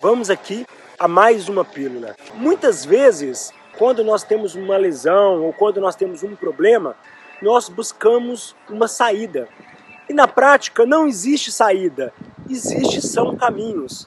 Vamos aqui a mais uma pílula. Muitas vezes, quando nós temos uma lesão ou quando nós temos um problema, nós buscamos uma saída. E na prática não existe saída, existe são caminhos.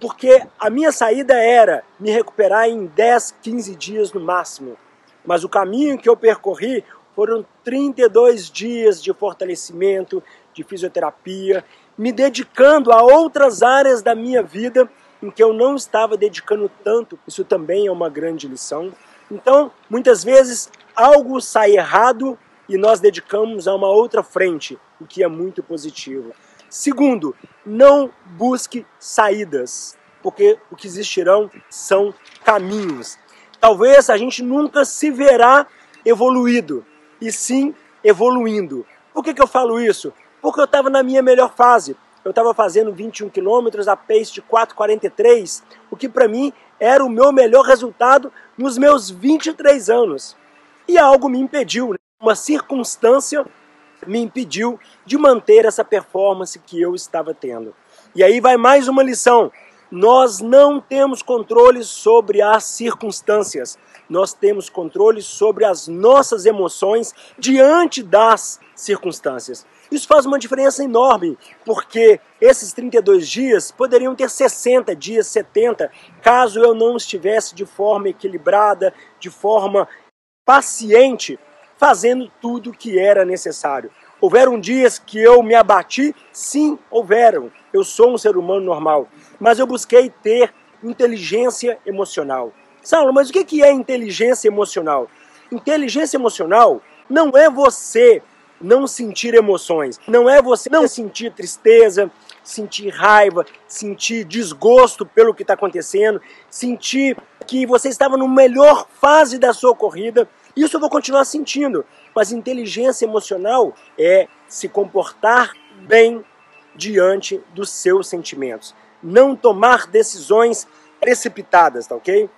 Porque a minha saída era me recuperar em 10, 15 dias no máximo. Mas o caminho que eu percorri foram 32 dias de fortalecimento, de fisioterapia, me dedicando a outras áreas da minha vida em que eu não estava dedicando tanto. Isso também é uma grande lição. Então, muitas vezes algo sai errado e nós dedicamos a uma outra frente, o que é muito positivo. Segundo, não busque saídas, porque o que existirão são caminhos. Talvez a gente nunca se verá evoluído, e sim evoluindo. Por que, que eu falo isso? Porque eu estava na minha melhor fase. Eu estava fazendo 21 quilômetros a pace de 4,43, o que para mim era o meu melhor resultado nos meus 23 anos. E algo me impediu, né? uma circunstância me impediu de manter essa performance que eu estava tendo. E aí vai mais uma lição. Nós não temos controle sobre as circunstâncias, nós temos controle sobre as nossas emoções diante das circunstâncias. Isso faz uma diferença enorme, porque esses 32 dias poderiam ter 60 dias, 70, caso eu não estivesse de forma equilibrada, de forma paciente, fazendo tudo o que era necessário. Houveram dias que eu me abati? Sim, houveram. Eu sou um ser humano normal. Mas eu busquei ter inteligência emocional. Saulo, mas o que é inteligência emocional? Inteligência emocional não é você não sentir emoções, não é você não sentir tristeza, sentir raiva, sentir desgosto pelo que está acontecendo, sentir que você estava na melhor fase da sua corrida. Isso eu vou continuar sentindo, mas inteligência emocional é se comportar bem diante dos seus sentimentos. Não tomar decisões precipitadas, tá ok?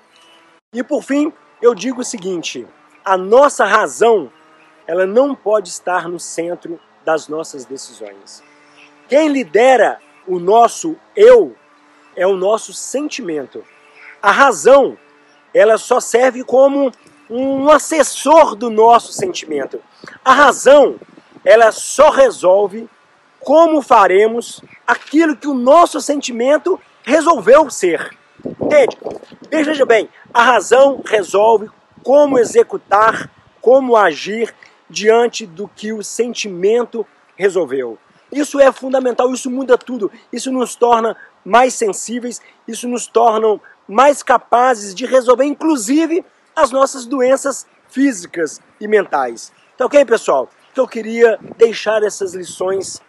E por fim, eu digo o seguinte: a nossa razão, ela não pode estar no centro das nossas decisões. Quem lidera o nosso eu é o nosso sentimento. A razão, ela só serve como um assessor do nosso sentimento. A razão, ela só resolve como faremos aquilo que o nosso sentimento resolveu ser. Entende? Veja bem, a razão resolve como executar, como agir diante do que o sentimento resolveu. Isso é fundamental, isso muda tudo. Isso nos torna mais sensíveis, isso nos torna mais capazes de resolver, inclusive, as nossas doenças físicas e mentais. Então, ok, pessoal? Que eu queria deixar essas lições.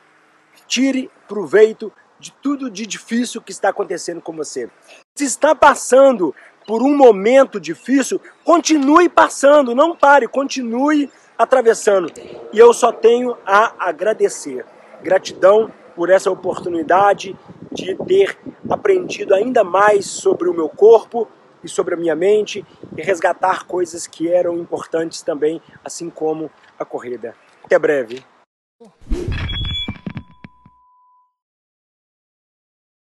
Tire proveito de tudo de difícil que está acontecendo com você. Se está passando por um momento difícil, continue passando, não pare, continue atravessando. E eu só tenho a agradecer. Gratidão por essa oportunidade de ter aprendido ainda mais sobre o meu corpo, e sobre a minha mente e resgatar coisas que eram importantes também, assim como a corrida. Até breve.